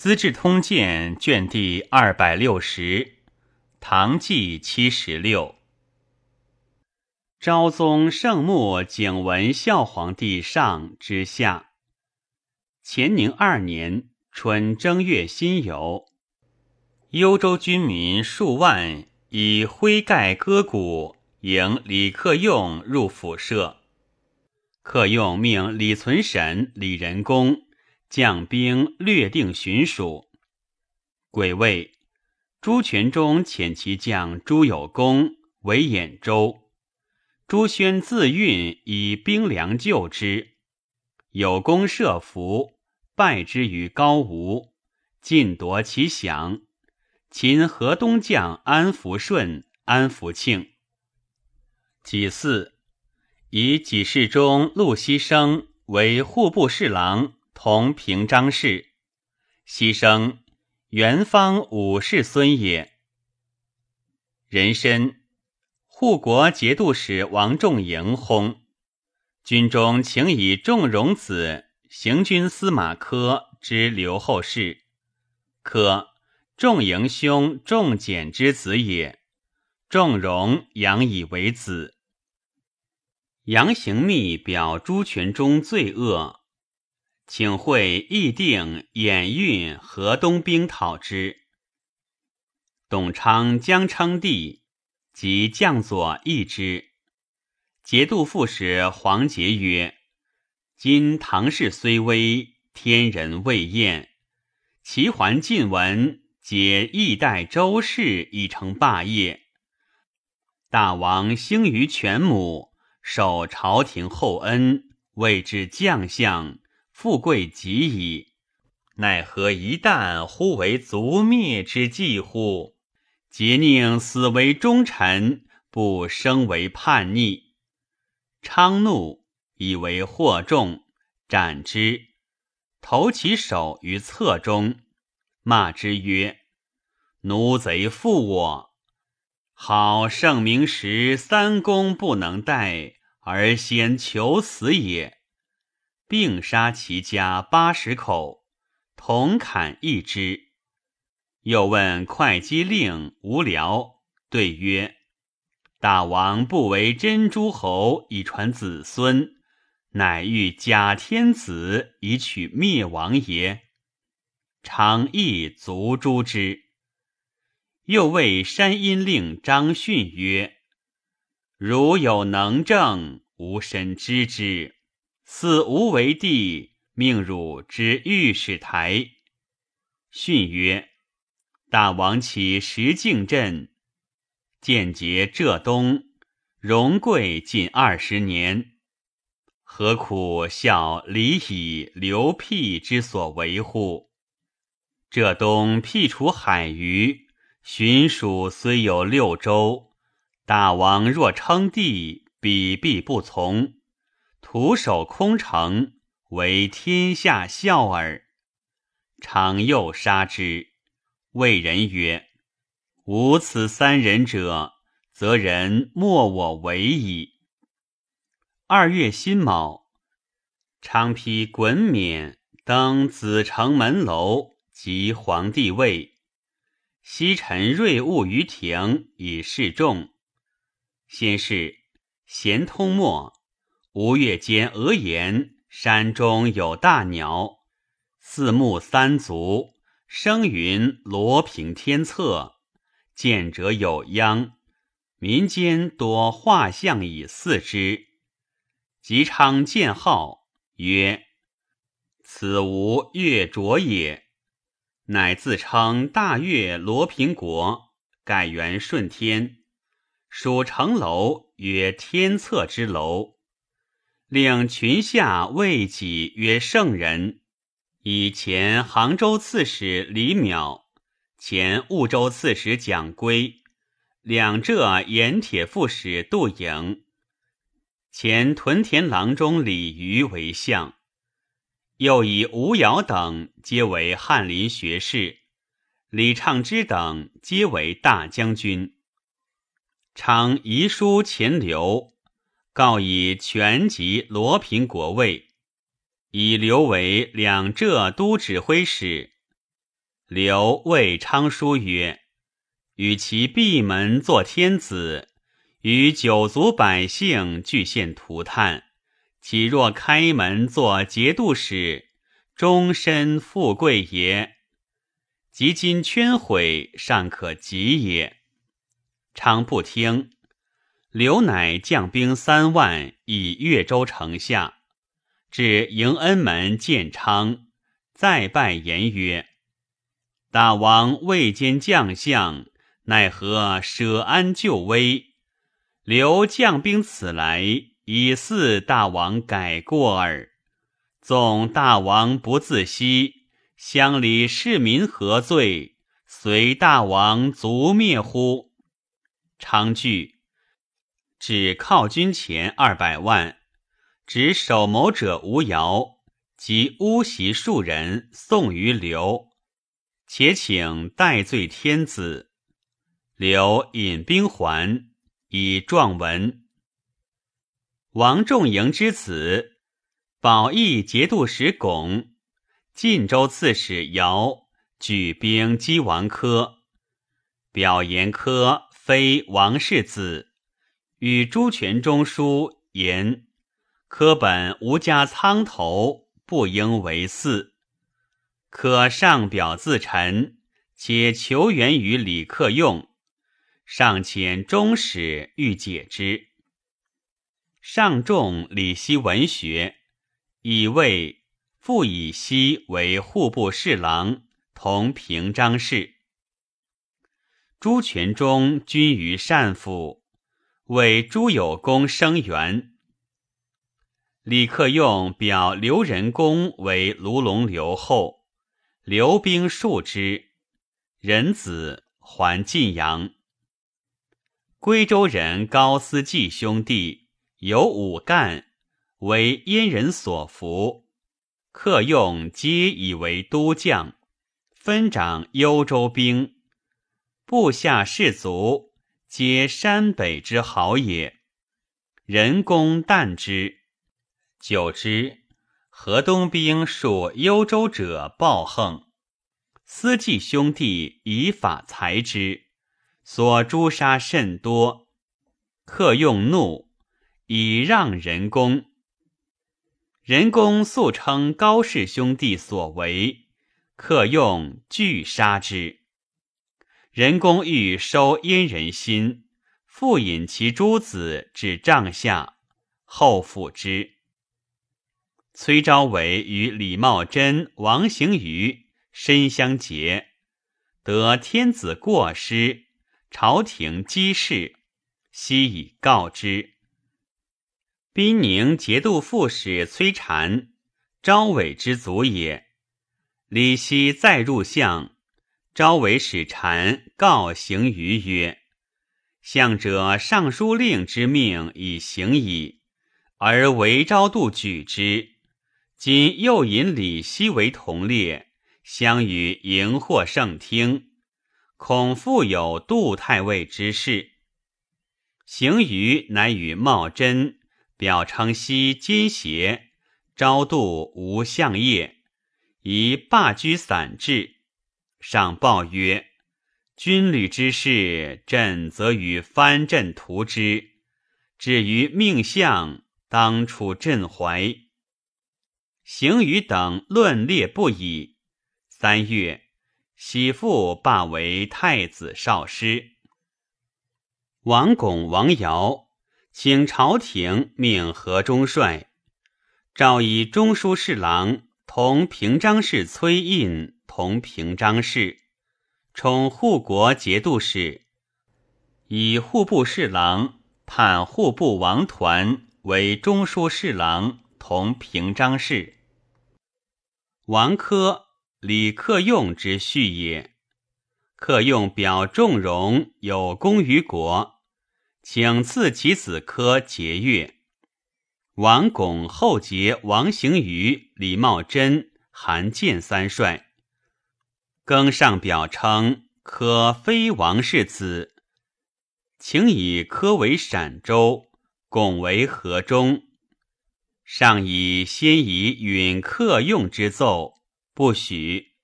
资治通鉴》卷第二百六十，唐纪七十六。昭宗圣穆景文孝皇帝上之下，乾宁二年春正月辛酉，幽州军民数万以灰盖割骨迎李克用入府舍。克用命李存审、李仁公将兵略定巡署。癸未，朱全忠遣其将朱有功为兖州。朱宣自运以兵粮救之，有功设伏，败之于高吴，尽夺其饷。秦河东将安福顺、安福庆。己巳，以己世中陆西生为户部侍郎，同平章事。西生，元方武士孙也。人参。护国节度使王仲营薨，军中请以仲荣子行军司马科之留后事。科，仲营兄仲简之子也。仲荣养以为子。杨行密表朱全忠罪恶，请会议定演运河东兵讨之。董昌将称帝。即将佐议之，节度副使黄杰曰：“今唐氏虽危，天人未厌。齐桓晋文皆义代周氏已成霸业。大王兴于权母，受朝廷厚恩，位至将相，富贵极矣。奈何一旦忽为族灭之计乎？”皆宁死为忠臣，不生为叛逆。昌怒，以为惑众，斩之，投其首于侧中，骂之曰：“奴贼负我！好盛名时，三公不能待，而先求死也。”并杀其家八十口，同砍一只。又问会稽令无聊，对曰：“大王不为真诸侯以传子孙，乃欲假天子以取灭亡也。”常亦足诛之。又谓山阴令张逊曰：“如有能政，吾身知之。似无为帝，命汝之御史台。”训曰。大王起石敬镇，建节浙东，荣贵近二十年，何苦效李乙、刘辟之所为乎？浙东辟除海虞，巡属虽有六州，大王若称帝，彼必不从，徒守空城，为天下笑耳。常又杀之。谓人曰：“无此三人者，则人莫我为矣。”二月辛卯，昌批衮冕，登紫城门楼，即皇帝位。西陈瑞物于庭，以示众。先是，咸通末，吴越间俄言，山中有大鸟，四目三足。声云罗平天策，见者有殃。民间多画像以祀之。吉昌见号曰：“此无月卓也。”乃自称大越罗平国，改元顺天，属城楼曰天策之楼，令群下谓己曰圣人。以前杭州刺史李邈、前婺州刺史蒋圭、两浙盐铁副使杜颖、前屯田郎中李渔为相，又以吴尧等皆为翰林学士，李畅之等皆为大将军。常遗书钱留，告以全籍罗平国位。以刘为两浙都指挥使，刘谓昌叔曰：“与其闭门作天子，与九族百姓俱献涂炭，岂若开门作节度使，终身富贵也？及今圈毁，尚可及也。”昌不听。刘乃将兵三万以越州城下，至迎恩门见昌，再拜言曰：“大王未见将相，奈何舍安就危？留将兵此来，以似大王改过耳。纵大王不自惜，乡里市民何罪？随大王族灭乎？”昌惧。指犒军钱二百万，指守谋者吴瑶及乌袭数人送于刘，且请代罪天子。刘引兵还，以状文。王仲营之子，保义节度使巩，晋州刺史姚举兵击王珂，表言珂非王世子。与朱全中书言：科本无家仓头，不应为嗣。可上表自陈，且求援于李克用，上遣中使欲解之。上重李希文学，以为复以希为户部侍郎，同平章事。朱全忠君于善府。为朱有功生源，李克用表刘仁恭为卢龙留后，留兵数之，仁子还晋阳。归州人高思济兄弟有五干，为燕人所服，克用皆以为都将，分掌幽州兵，部下士卒。皆山北之豪也，人工惮之。久之，河东兵属幽州者暴横，思季兄弟以法裁之，所诛杀甚多。客用怒，以让人工。人工素称高氏兄弟所为，客用拒杀之。人工欲收燕人心，复引其诸子至帐下，后抚之。崔昭伟与李茂贞、王行瑜身相结，得天子过失，朝廷积事，悉以告之。宾宁节度副使崔禅，昭伟之族也。李希再入相。昭为使臣告行于曰：“相者尚书令之命已行矣，而韦昭度举之。今又引李希为同列，相与迎获圣听，恐复有杜太尉之事。行于乃与茂贞表称西奸邪，昭度无相业，以罢居散治。”上报曰：“军旅之事，朕则与藩镇图之；至于命相，当处镇怀。”行于等论列不已。三月，喜父罢为太子少师。王巩、王尧请朝廷命河中帅，诏以中书侍郎同平章事崔胤。同平章事，充护国节度使，以户部侍郎判户部王团为中书侍郎，同平章事。王珂，李克用之婿也。克用表重荣有功于国，请赐其子科节钺。王巩后结王行于、李茂贞、韩建三帅。更上表称科非王世子，请以科为陕州，巩为河中。上以先以允克用之奏，不许。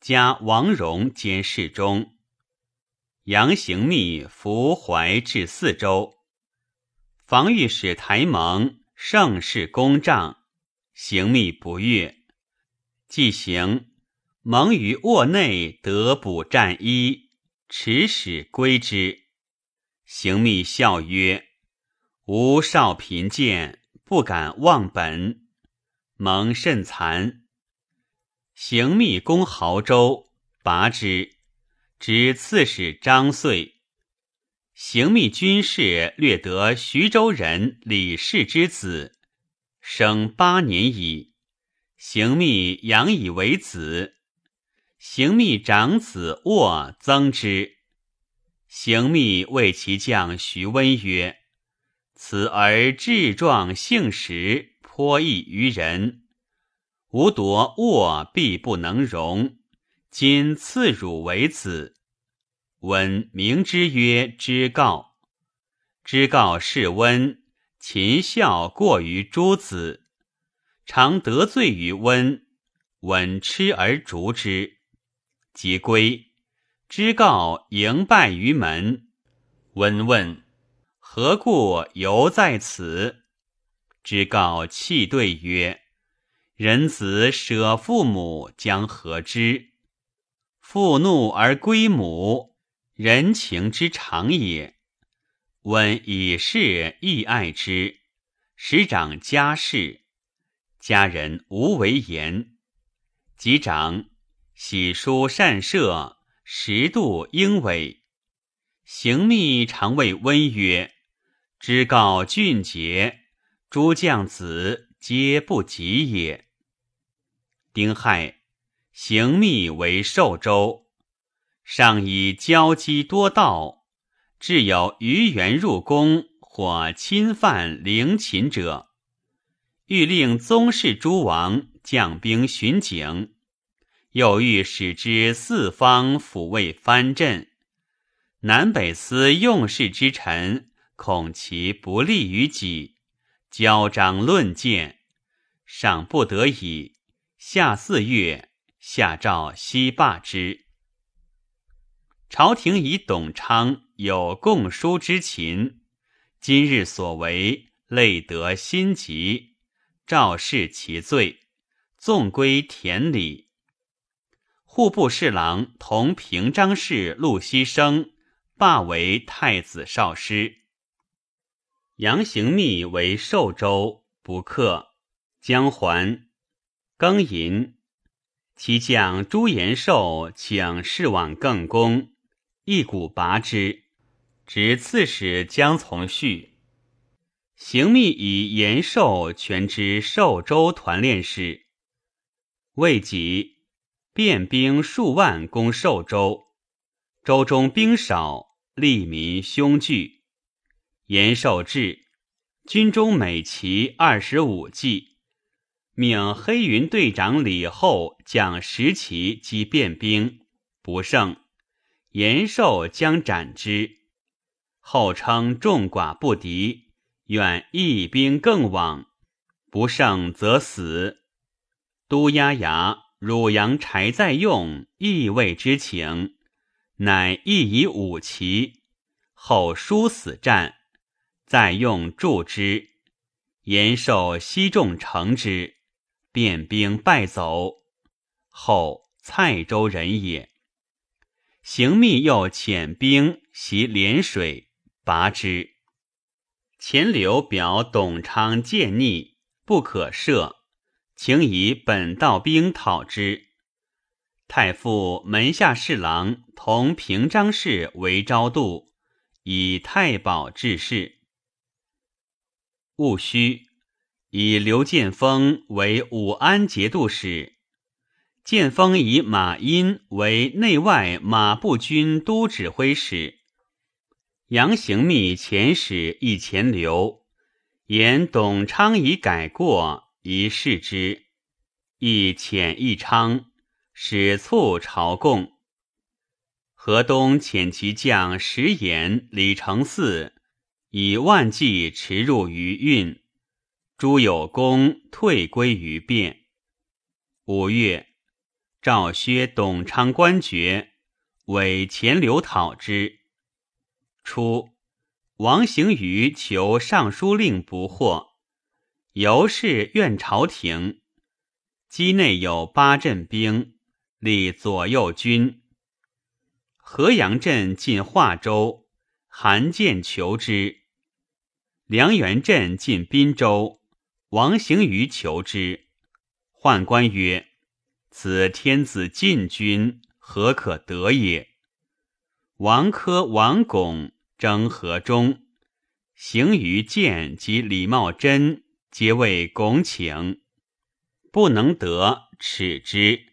加王戎兼侍中。杨行密伏淮至四州，防御使台蒙盛世公帐，行密不悦，既行，蒙于卧内得补战衣，持使归之。行密笑曰：“吾少贫贱，不敢忘本。”蒙甚惭。行密攻濠州，拔之。指刺史张遂，行密军士略得徐州人李氏之子，生八年矣。行密养以为子。行密长子沃增之。行密谓其将徐温曰：“此儿志壮性实，颇异于人。吾夺沃必不能容。”今赐汝为子，温名之曰知告。知告是温，勤孝过于诸子，常得罪于温，温吃而逐之。即归，知告迎拜于门。温问：何故犹在此？知告泣对曰：人子舍父母，将何之？父怒而归母，人情之常也。温以是亦爱之，使长家事，家人无为言。及长，喜书善射，时度应委。行密常谓温曰：“知告俊杰，诸将子皆不及也。”丁亥。行密为寿州，上以交击多盗，至有余员入宫或侵犯陵寝者，欲令宗室诸王将兵巡警，又欲使之四方抚慰藩镇。南北司用事之臣，恐其不利于己，交章论谏，尚不得已。下四月。下诏西罢之。朝廷以董昌有共书之勤，今日所为，累得心急，诏示其罪，纵归田里。户部侍郎同平章事陆西生罢为太子少师。杨行密为寿州不克，将还，庚寅。其将朱延寿请事往更宫，一鼓拔之，执刺史江从绪。行密以延寿权知寿州团练使。未几，变兵数万攻寿州，州中兵少，利民凶惧。延寿至，军中每骑二十五骑。命黑云队长李厚将十骑击变兵，不胜，延寿将斩之。后称众寡不敌，愿一兵更往，不胜则死。都押牙汝阳柴在用，意味之情，乃亦以五骑。后殊死战，再用助之，延寿悉众乘之。变兵败走，后蔡州人也。行密又遣兵袭涟水，拔之。钱刘表董昌见逆，不可赦，请以本道兵讨之。太傅门下侍郎同平章事为昭度，以太保治事。戊戌。以刘建锋为武安节度使，建锋以马殷为内外马步军都指挥使。杨行密遣使一钱流，言董昌已改过，宜视之。亦遣义昌，使促朝贡。河东遣其将石岩、李承嗣，以万骑驰入于运。朱有功退归于汴。五月，诏削董昌官爵，为钱刘讨之。初，王行于求尚书令不获，由是怨朝廷。畿内有八镇兵，立左右军。河阳镇进华州，韩建求之；梁元镇进滨州，王行于求之。宦官曰：“此天子禁军，何可得也？”王珂、王巩。征河中，行于建及李茂贞皆为拱请，不能得，耻之。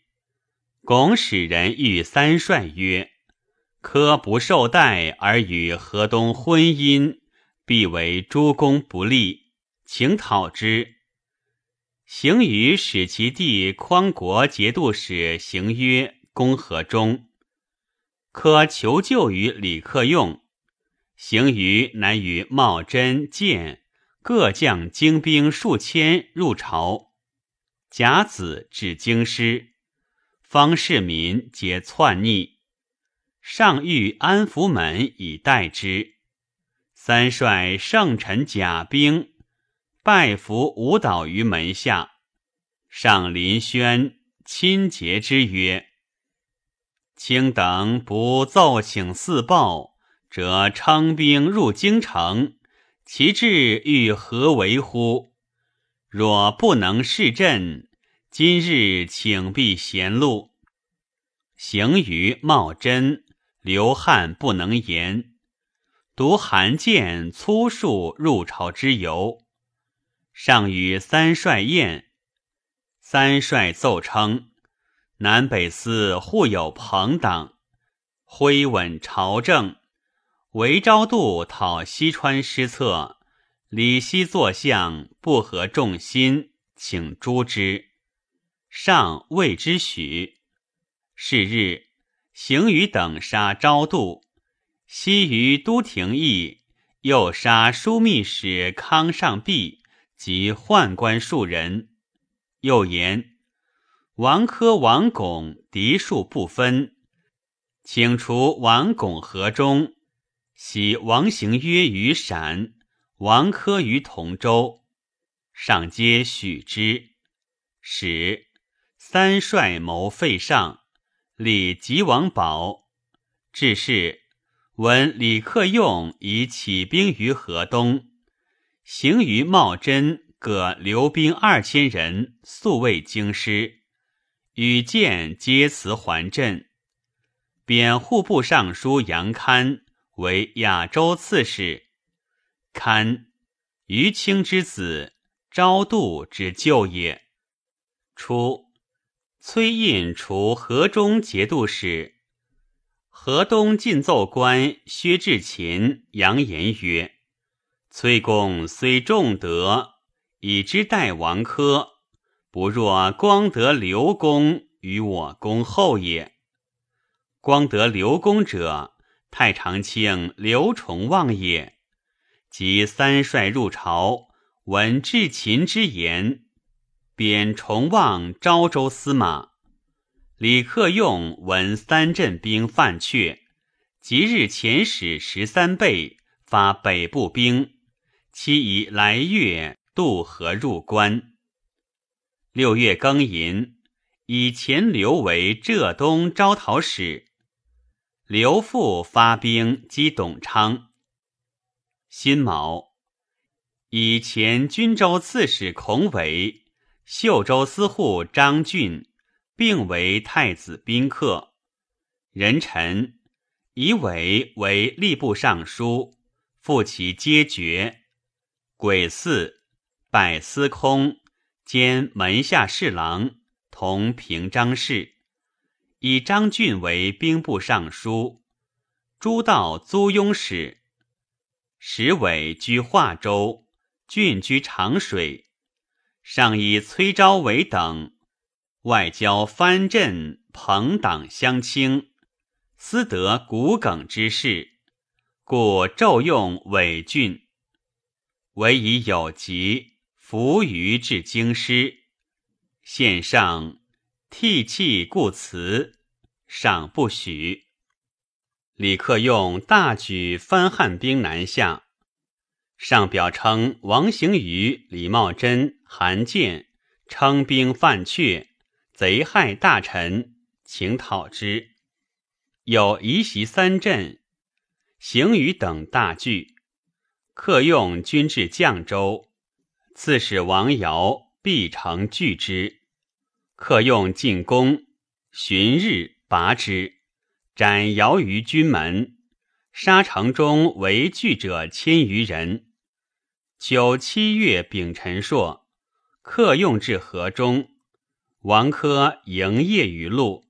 拱使人谕三帅曰：“科不受待而与河东婚姻，必为诸公不利，请讨之。”行于使其弟匡国节度使行曰：“公河中，可求救于李克用。”行于乃与茂贞、建各将精兵数千入朝，甲子至京师，方士民皆篡逆，上谕安福门以待之。三帅圣臣甲兵拜服舞蹈于门下，上临轩亲结之曰：“卿等不奏请四报。”则称兵入京城，其志欲何为乎？若不能视阵，今日请必贤路。行于茂贞、刘汉不能言，独韩建粗述入朝之由。上与三帅宴，三帅奏称：南北司互有朋党，挥稳朝政。韦昭度讨西川失策，李希作相不合众心，请诛之。上谓之许。是日，行于等杀昭度，西于都亭邑，又杀枢密使康上弼及宦官数人。又言王珂、王巩嫡庶不分，请除王巩河中。喜王行约于陕，王珂于同州，上皆许之。使三帅谋废上，立吉王保。至是，闻李克用已起兵于河东，行于茂贞各留兵二千人，速未京师，与见皆辞还镇。贬户部尚书杨堪。为亚州刺史，堪于清之子，昭度之舅也。初，崔胤除河中节度使，河东进奏官薛志勤扬言曰：“崔公虽重德，以之待王珂，不若光德刘公与我公后也。光德刘公者。”太常卿刘崇望也，及三帅入朝，闻至秦之言，贬崇望昭州司马。李克用闻三镇兵犯阙，即日遣使十三倍发北部兵，期以来月渡河入关。六月庚寅，以钱刘为浙东招讨使。刘复发兵击董昌。辛卯，以前军州刺史孔伟、秀州司户张俊并为太子宾客。人臣以伟为吏部尚书，复其皆爵。癸巳，拜司空兼门下侍郎，同平章事。以张俊为兵部尚书，诸道租庸使。石伟居华州，郡居长水。上以崔昭为等，外交藩镇朋党相倾，私得骨梗之事，故骤用伪郡。唯以有疾，伏于至京师。献上。替弃故辞，上不许。李克用大举番汉兵南下，上表称王行于、李茂贞、韩建称兵犯阙，贼害大臣，请讨之。有移袭三镇，行于等大惧。客用军至绛州，刺史王尧必城拒之。客用进攻，旬日拔之。斩尧于军门，杀城中为惧者千余人。九七月丙辰朔，客用至河中，王珂营业于路。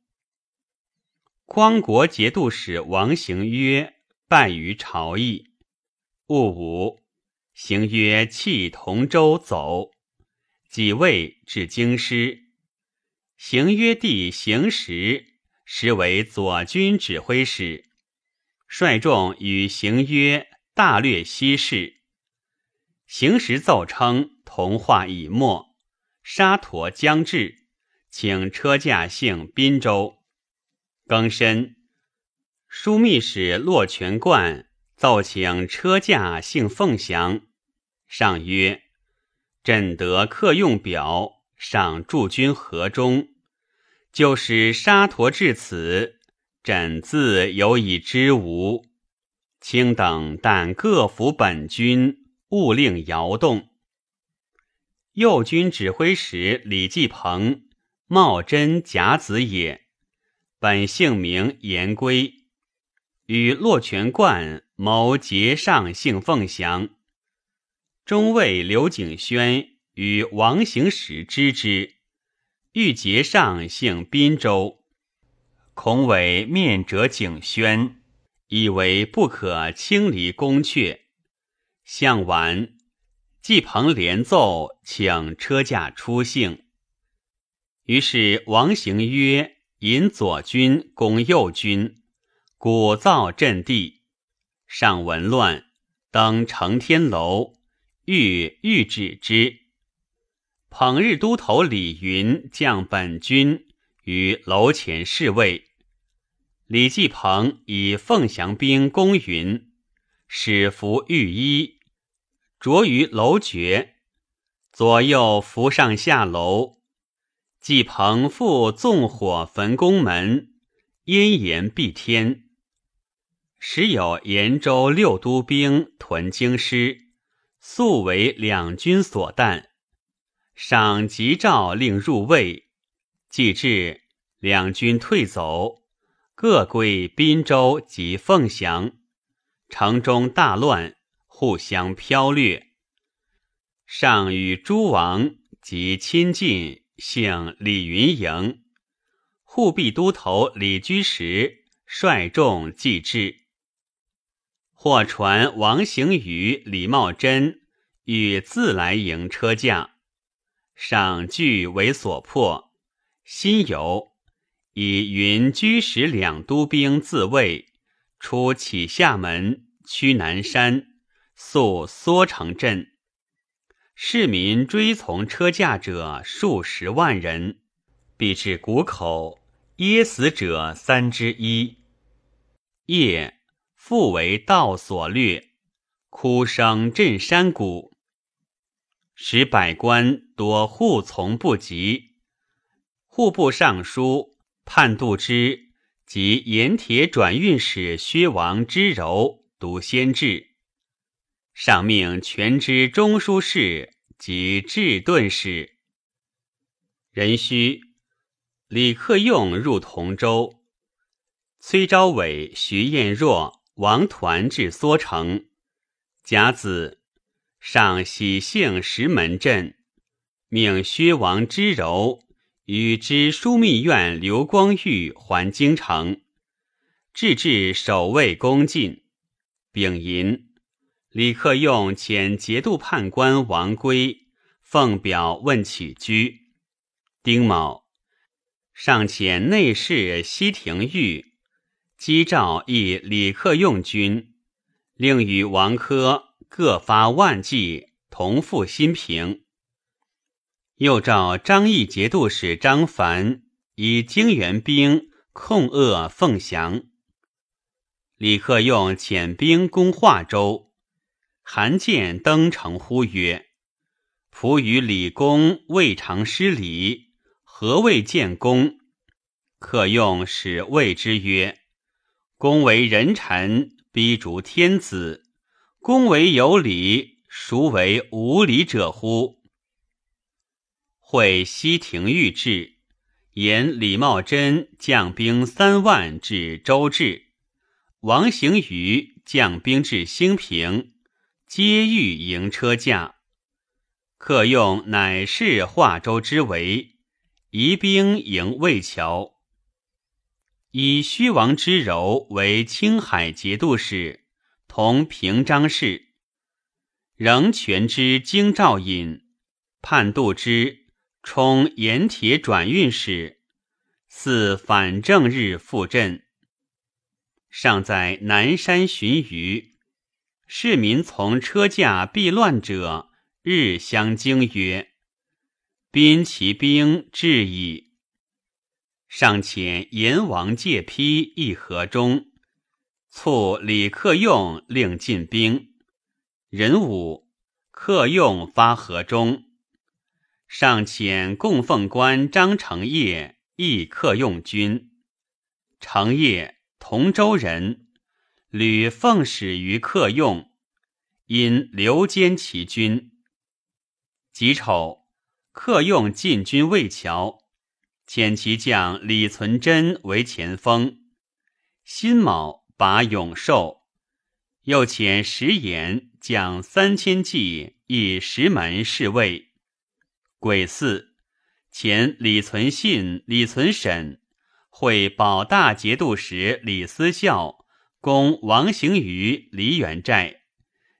匡国节度使王行曰败于朝议。戊午，行曰弃同州走，己未至京师。行曰弟行时。实为左军指挥使，率众与行曰大略西事。行时奏称同化已没，沙陀将至，请车驾幸滨州。庚申，枢密使骆全贯奏请车驾幸凤翔。上曰：朕得客用表，赏驻军河中。就使沙陀至此，朕自有以知无。卿等但各服本军，勿令摇动。右军指挥使李继鹏，茂贞甲子也，本姓名严归，与骆全贯谋节上姓凤翔。中尉刘景轩与王行时知之。欲结上姓滨州，孔伟面折景宣，以为不可轻离宫阙。向晚，季鹏连奏，请车驾出幸。于是王行曰：“引左军攻右军，鼓噪阵地。上闻乱，登承天楼，欲欲止之。”捧日都头李云将本军于楼前侍卫，李继鹏以凤翔兵攻云，使服御衣，着于楼绝，左右扶上下楼。继鹏复纵火焚宫门，烟炎蔽天。时有延州六都兵屯京师，素为两军所惮。赏急诏令入魏，既至，两军退走，各归滨州及凤翔。城中大乱，互相飘掠。上与诸王及亲近，姓李云营，护弼都头李居时率众继至。或传王行于、李茂贞与自来迎车驾。上惧为所迫，心由以云居使两都兵自卫，出启厦门，趋南山，宿缩城镇。市民追从车驾者数十万人，必至谷口，噎死者三之一。夜复为道所掠，哭声震山谷。使百官多护从不及，户部尚书判度之及盐铁转运使薛王之柔读先制，上命全知中书事及治顿使。壬戌，李克用入同州，崔昭伟、徐彦若、王团至缩城，甲子。上喜幸石门镇，命薛王之柔与之枢密院刘光裕还京城，置至守卫恭进。丙寅，李克用遣节度判官王圭奉表问起居。丁卯，上遣内侍西廷玉击诏议李克用军，令与王珂。各发万计，同赴新平。又召张毅节度使张凡以经元兵控扼凤翔。李克用遣兵攻华州，韩建登城呼曰：“仆与李公未尝失礼，何谓建功？”克用使谓之曰：“公为人臣，逼逐天子，公为有礼，孰为无礼者乎？”会西庭御制，言李茂贞将兵三万至周至，王行瑜将兵至兴平，皆欲迎车驾。客用乃是华州之围，移兵迎魏桥。以虚王之柔为青海节度使，同平章事。仍权之京兆尹，判度之充盐铁转运使，似反正日赴镇。尚在南山寻鱼，市民从车驾避乱者，日相惊曰：“兵其兵至矣。”尚遣阎王借批议河中，促李克用令进兵。壬午，克用发河中。尚遣供奉官张承业议克用军。承业同州人，屡奉使于克用，因留监其军。己丑，克用进军魏桥。遣其将李存贞为前锋，辛卯拔永寿，又遣石岩将三千骑以石门侍卫。癸巳，遣李存信、李存审会保大节度使李思孝攻王行于梨园寨，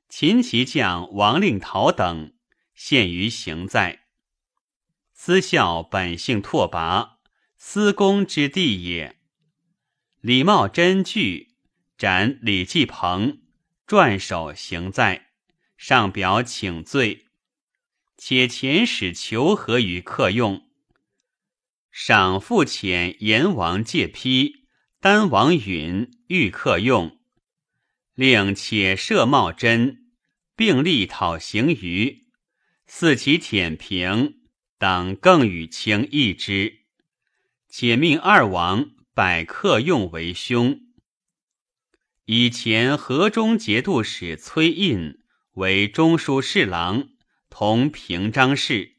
秦其将王令陶等，陷于行在。思孝本性拓跋，司公之地也。李茂贞惧，斩李继鹏，撰首行在，上表请罪，且遣使求和于客用。赏复遣阎王借批，丹王允欲客用，令且赦茂贞，并力讨行于，似其舔平。当更与卿议之，且命二王百客用为兄。以前河中节度使崔胤为中书侍郎，同平章事。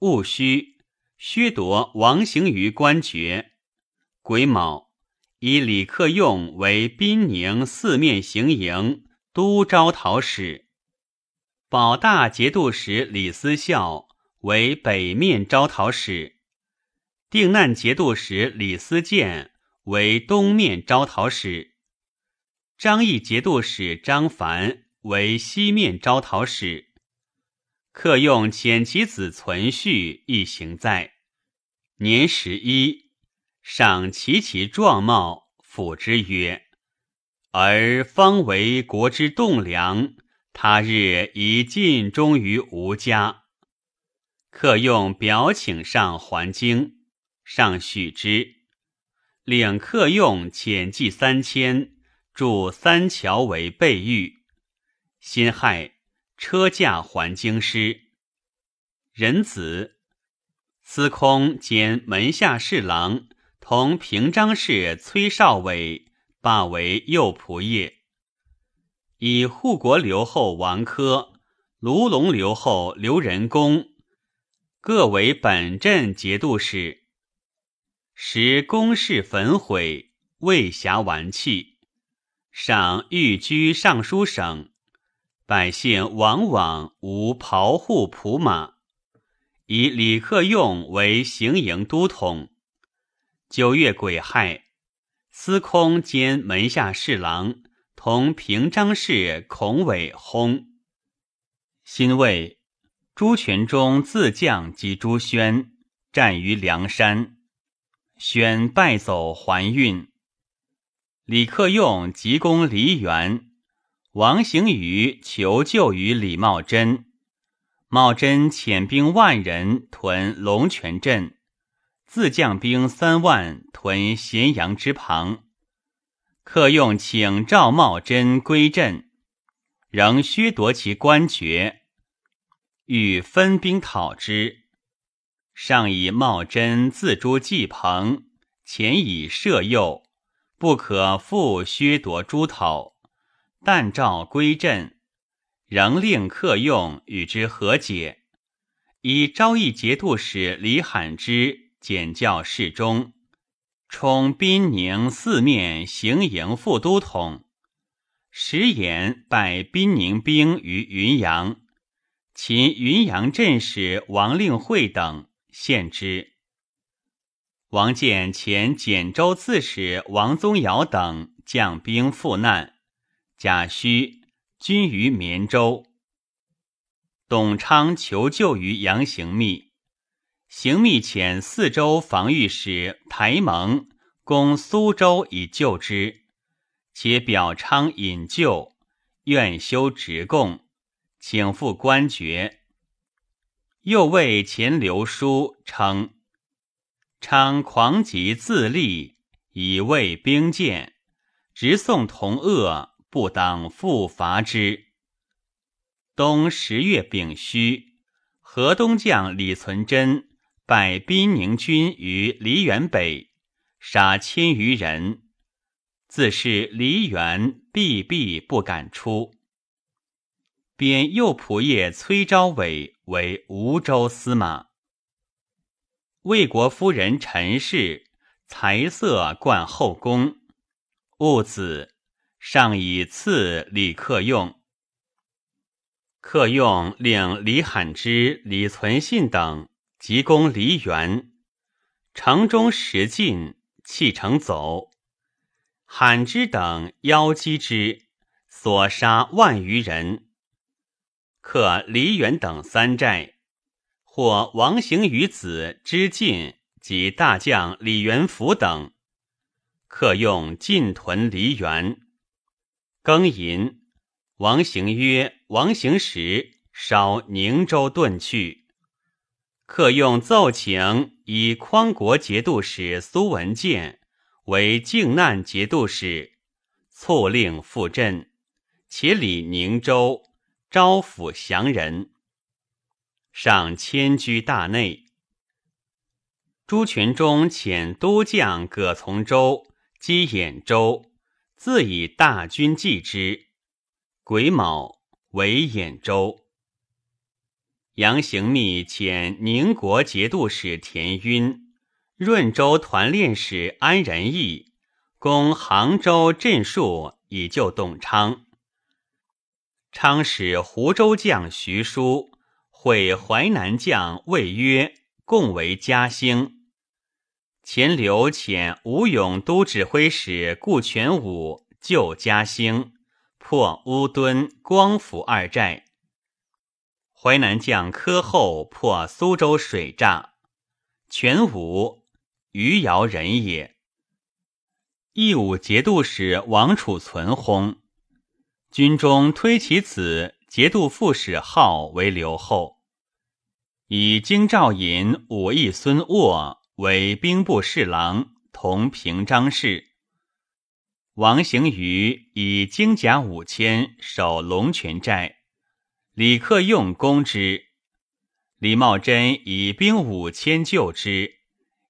戊戌，削夺王行于官爵。癸卯，以李克用为滨宁四面行营都招讨使。保大节度使李思孝。为北面招讨使，定难节度使李思建为东面招讨使，张毅节度使张凡为西面招讨使。客用遣其子存续一行在，年十一，赏其其状貌，抚之曰：“而方为国之栋梁，他日已尽忠于吾家。”客用表请上还京，上许之，领客用遣骑三千，筑三桥为备御。辛亥，车驾还京师。仁子，司空兼门下侍郎，同平章事崔少伟罢为右仆射。以护国留后王珂、卢龙留后刘仁恭。各为本镇节度使，时宫室焚毁，未暇玩器，赏寓居尚书省，百姓往往无袍户仆马，以李克用为行营都统。九月癸亥，司空兼门下侍郎，同平章事孔伟薨。辛未。朱全忠自将及朱宣战于梁山，宣败走还运。李克用急攻梨园，王行于求救于李茂贞。茂贞遣兵万人屯龙泉镇，自将兵三万屯咸阳之旁。克用请赵茂贞归镇，仍削夺其官爵，欲分兵讨之。上以茂贞自诛季鹏，前以赦诱，不可复削夺诸讨。但召归镇，仍令客用与之和解，以昭义节度使李罕之简教侍中。充宾宁四面行营副都统，时言拜宾宁兵于云阳，秦云阳镇使王令会等献之。王建前简州刺史王宗尧等将兵赴难，贾诩军于绵州。董昌求救于杨行密。行密遣四州防御使台蒙攻苏州以救之，且表昌引救，愿修职贡，请复官爵。又为秦留书称：昌狂疾自立，以为兵谏，直送同恶，不当复伐之。冬十月丙戌，河东将李存贞。败宾宁军于梨园北，杀千余人。自是梨园闭闭不敢出。贬右仆射崔昭伟为吴州司马。魏国夫人陈氏才色冠后宫，戊子上以赐李克用。克用令李罕之、李存信等。急攻梨园，城中食尽，弃城走。罕之等邀击之，所杀万余人。克梨园等三寨，或王行于子之进及大将李元福等，克用进屯梨园。庚寅，王行曰：“王行时烧宁州遁去。”客用奏请以匡国节度使苏文建为靖难节度使，促令赴镇，且礼宁州招抚降人。上迁居大内。朱全忠遣都将葛从周击兖州，自以大军继之。癸卯，为兖州。杨行密遣宁国节度使田晕、润州团练使安仁义攻杭州镇戍，以救董昌。昌使湖州将徐叔会淮南将魏约共为嘉兴。钱刘遣吴勇都指挥使顾全武救嘉兴，破乌墩、光府二寨。淮南将柯后破苏州水栅，全武余姚人也。义武节度使王储存薨，军中推其子节度副使号为刘后，以京兆尹武义孙沃为兵部侍郎，同平章事。王行于以精甲五千守龙泉寨。李克用攻之，李茂贞以兵五千救之，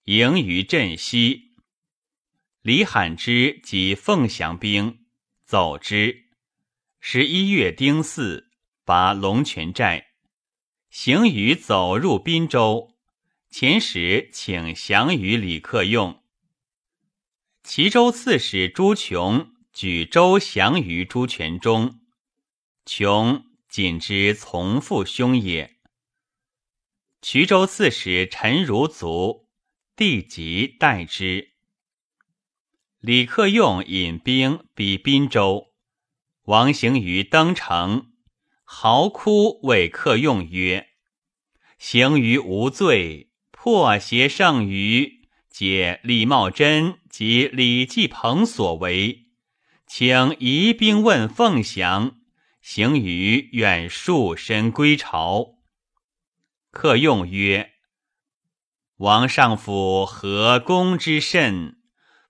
营于镇西。李罕之及凤翔兵走之。十一月丁巳，拔龙泉寨，行于走入滨州。前时请降于李克用。齐州刺史朱琼举州降于朱全忠，琼。仅之从父兄也。衢州刺史陈如卒，弟即代之。李克用引兵逼滨州，王行于登城，嚎哭谓客用曰：“行于无罪，破邪胜于，皆李茂贞及李继鹏所为，请移兵问凤翔。”行于远戍身归朝。客用曰：“王上府何公之甚？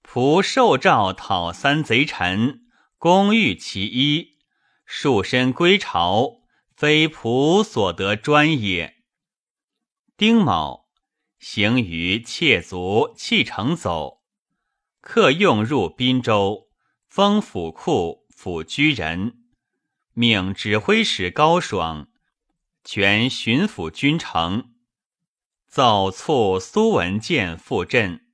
仆受诏讨三贼臣，公欲其一，束身归朝，非仆所得专也。丁卯，行于窃卒弃城走，客用入滨州，封府库府居人，命指挥使高爽全巡抚军城。奏促苏文建赴镇，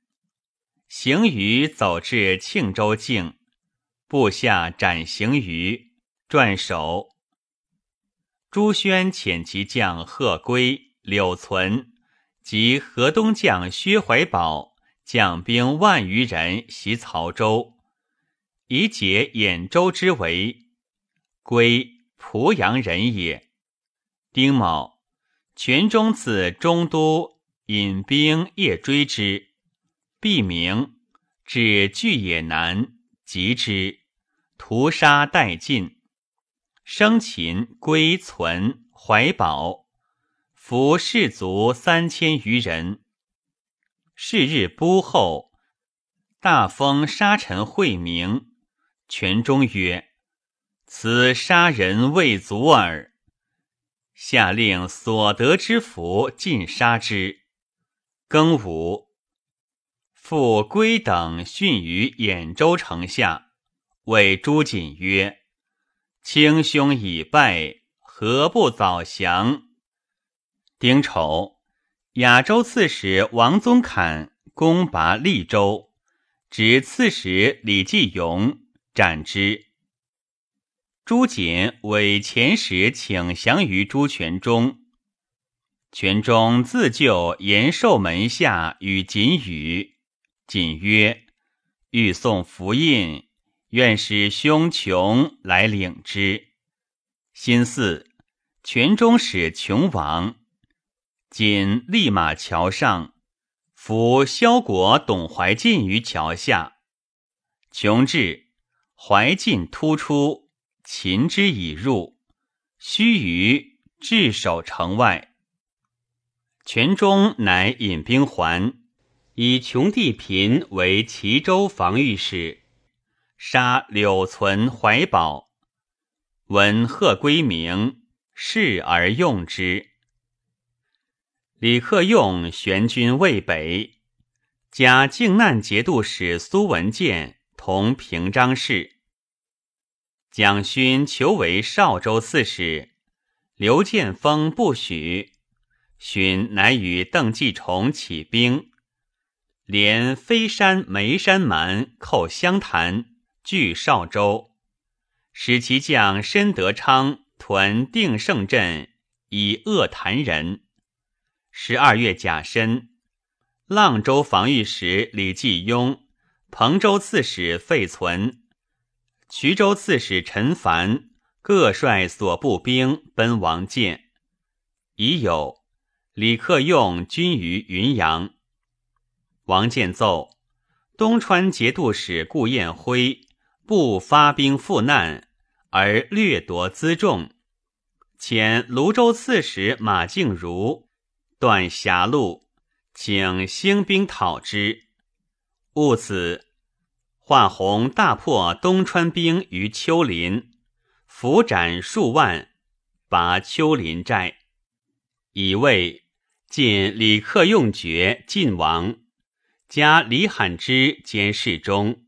行于走至庆州境，部下斩行于，撰首。朱宣遣其将贺归、柳存及河东将薛怀宝将兵万余人袭曹州，以解兖州之围。归濮阳人也。丁卯。全中自中都引兵夜追之，毕明至巨野南，及之，屠杀殆尽。生擒归存怀宝，俘士卒三千余人。是日播后，大封沙尘惠明。全中曰：“此杀人未足耳。”下令所得之俘尽杀之。庚午，复归等训于兖州城下，谓朱瑾曰：“卿兄已败，何不早降？”丁丑，雅州刺史王宗侃攻拔利州，执刺史李继勇斩之。朱瑾为前时请降于朱全忠，全忠自救延寿门下与锦语。锦曰：“欲送符印，愿使兄穷来领之。”辛巳，全中使穷王，锦立马桥上，扶萧国董怀进于桥下。穷至，怀进突出。秦之已入，须臾至守城外。全中乃引兵还，以穷地贫为齐州防御使，杀柳存、怀宝。闻贺归明，视而用之。李克用玄军渭北，加靖难节度使苏文建同平章事。蒋勋求为少州刺史，刘建锋不许。勋乃与邓继崇起兵，连飞山、眉山蛮寇湘潭，据少州，使其将申德昌屯定胜镇，以扼谭人。十二月甲申，阆州防御使李继雍、彭州刺史费存。衢州刺史陈凡各率所部兵奔王建，已有李克用军于云阳。王建奏东川节度使顾彦辉不发兵赴难，而掠夺辎重，遣泸州刺史马敬如断狭路，请兴兵讨之。戊子。华宏大破东川兵于丘陵，伏斩数万，拔丘陵寨。以为晋李克用爵晋王，加李罕之兼侍中，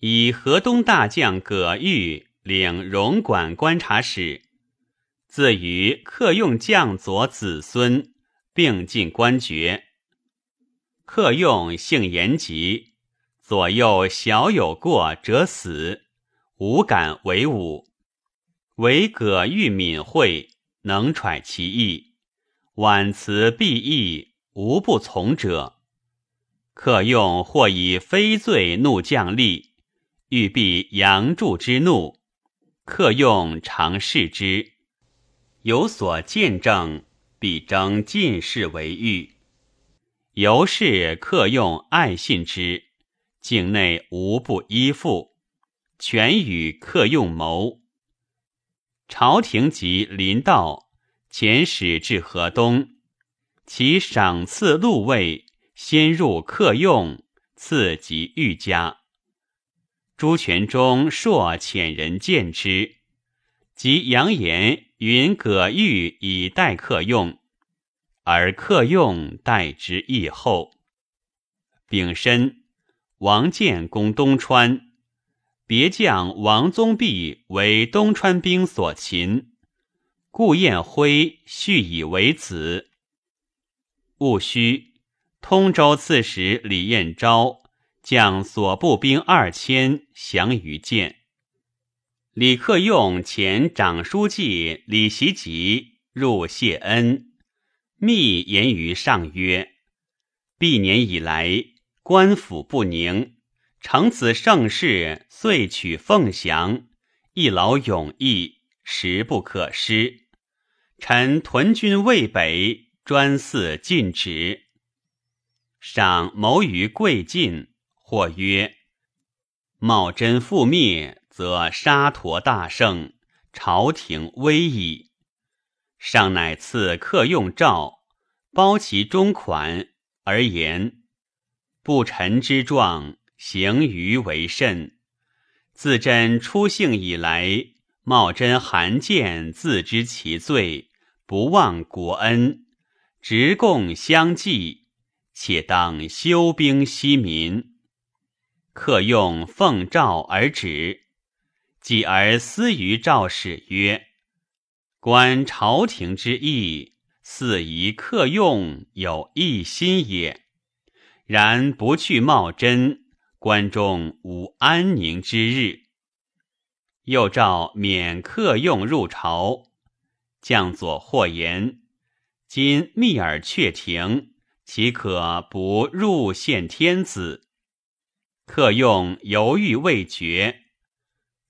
以河东大将葛玉领荣管观察使，自于克用将佐子孙并进官爵。克用性严疾。左右小有过者死，无敢为伍。唯葛玉敏慧，能揣其意，婉辞必义，无不从者。客用或以非罪怒将吏，欲避杨柱之怒，客用常视之，有所见证，必争进士为御。由是客用爱信之。境内无不依附，全与客用谋。朝廷及临道遣使至河东，其赏赐禄位，先入客用，次及御家。朱全忠硕遣人见之，即扬言云葛玉以待客用，而客用待之亦后。丙申，王建攻东川，别将王宗弼为东川兵所擒，顾彦辉续以为子。戊戌，通州刺史李彦昭将所部兵二千降于建。李克用前长书记李袭吉入谢恩，密言于上曰：“毕年以来，官府不宁，承此盛世，遂取凤翔，一劳永逸，实不可失。臣屯军渭北。”专祀禁止，赏谋于贵晋。或曰：茂贞覆灭，则沙陀大盛，朝廷危矣。上乃赐客用诏，包其中款，而言：不臣之状，行于为甚。自朕出幸以来，茂贞罕见自知其罪，不忘国恩。直共相济，且当休兵息民。客用奉诏而止，继而思于赵使曰：“观朝廷之意，似疑客用有异心也。然不去冒真，关中无安宁之日。”又诏免客用入朝，将佐或言。今密尔却庭，岂可不入献天子？客用犹豫未决。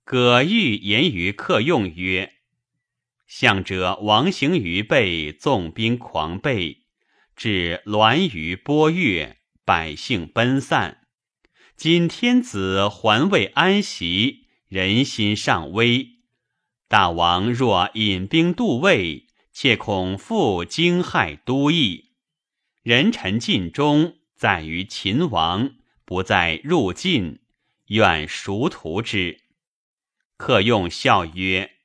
葛玉言于客用曰：“向者王行于背，纵兵狂悖，至栾于波越，百姓奔散。今天子还未安息，人心尚危。大王若引兵渡魏。”切恐复惊骇都邑，人臣尽忠在于秦王，不在入晋，愿熟图之。客用笑曰：“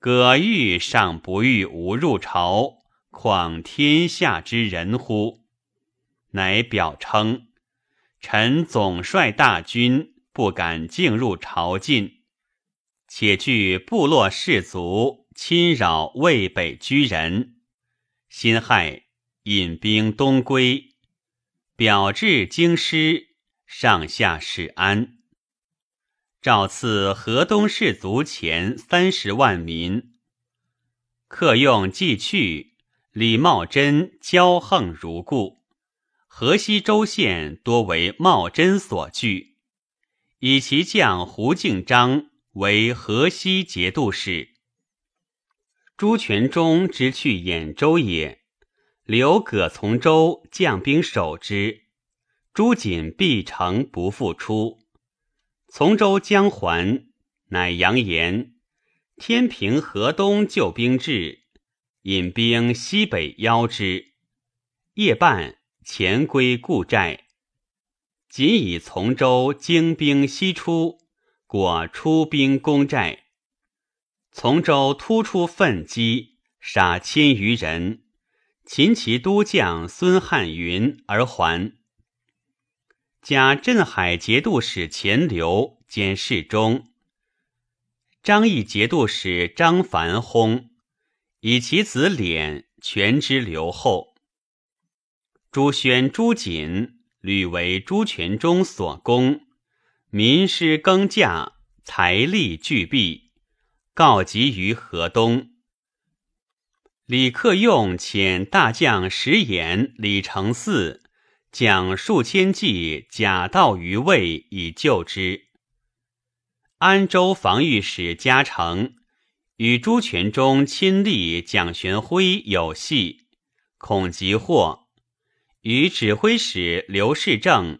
葛玉尚不欲吾入朝，况天下之人乎？”乃表称：“臣总率大军，不敢进入朝觐，且惧部落士卒。”侵扰渭北居人，辛亥引兵东归，表至京师，上下使安。诏赐河东士卒钱三十万民。客用既去，李茂贞骄横如故。河西州县多为茂贞所据，以其将胡敬章为河西节度使。朱全忠之去兖州也，留葛从周将兵守之。朱瑾必城不复出。从周将还，乃扬言：天平河东救兵至，引兵西北邀之。夜半，前归故寨。仅以从周精兵西出，果出兵攻寨。从周突出奋击，杀千余人，秦其都将孙汉云而还。加镇海节度使钱刘兼侍中，张毅节度使张凡薨，以其子敛全之留后。朱宣、朱瑾屡为朱全忠所攻，民失耕稼，财力俱弊。告急于河东，李克用遣大将石岩、李承嗣将数千骑假道于魏以救之。安州防御使嘉诚与朱全忠亲历蒋玄辉有隙，恐急祸，与指挥使刘世正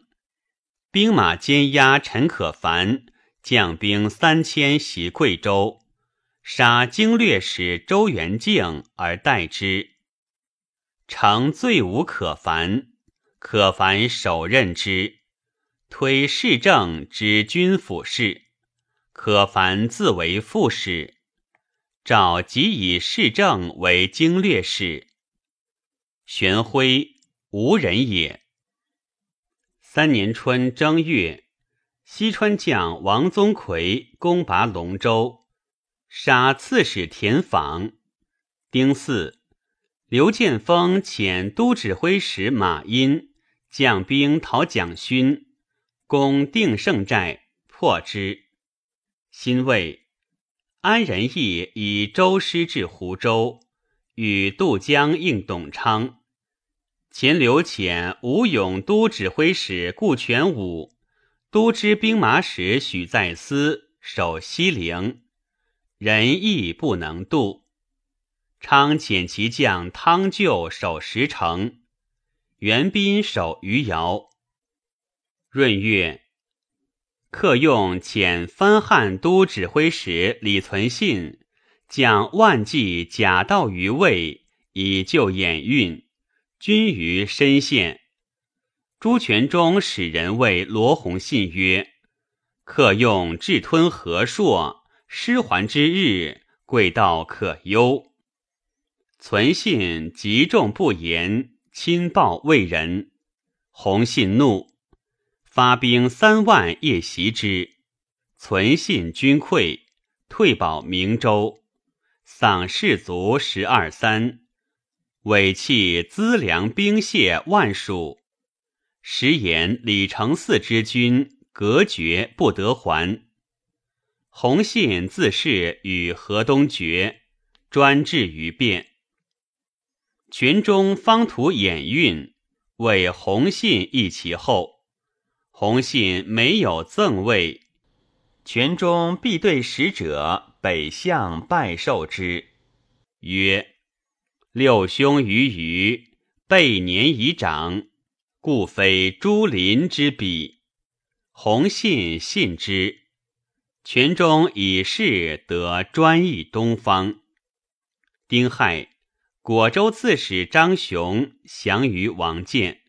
兵马监押陈可凡，将兵三千袭贵州。杀经略使周元敬而代之。诚罪无可烦，可烦首任之。推市政之军府事，可烦自为副使。诏即以市政为经略使。玄辉无人也。三年春正月，西川将王宗魁攻拔龙州，杀刺史田访。丁巳，刘建峰遣都指挥使马殷将兵讨蒋勋，攻定胜寨，破之。辛未。安仁义以周师至湖州，与渡江应董昌。前刘潜、吴勇都指挥使顾全武、都知兵马使许在思守西陵，仁义不能渡。昌遣其将汤就守石城，袁彬守余姚。闰月。客用遣藩汉都指挥使李存信将万骑假道于魏，以救演运，军于深县。朱全忠使人谓罗洪信曰：“客用智吞河朔，失还之日，贵道可忧。”存信极重不言，亲报魏人。洪信怒。发兵三万夜袭之，存信军溃，退保明州，丧士卒十二三，委弃资粮兵械万数。时言李承嗣之军隔绝不得还。洪信自是与河东绝，专制于变。群中方图演运，为洪信一其后。洪信没有赠位，群中必对使者北向拜受之，曰：“六兄于余备年已长，故非朱林之比。”洪信信之，泉中以是得专议东方。丁亥，果州刺史张雄降于王建。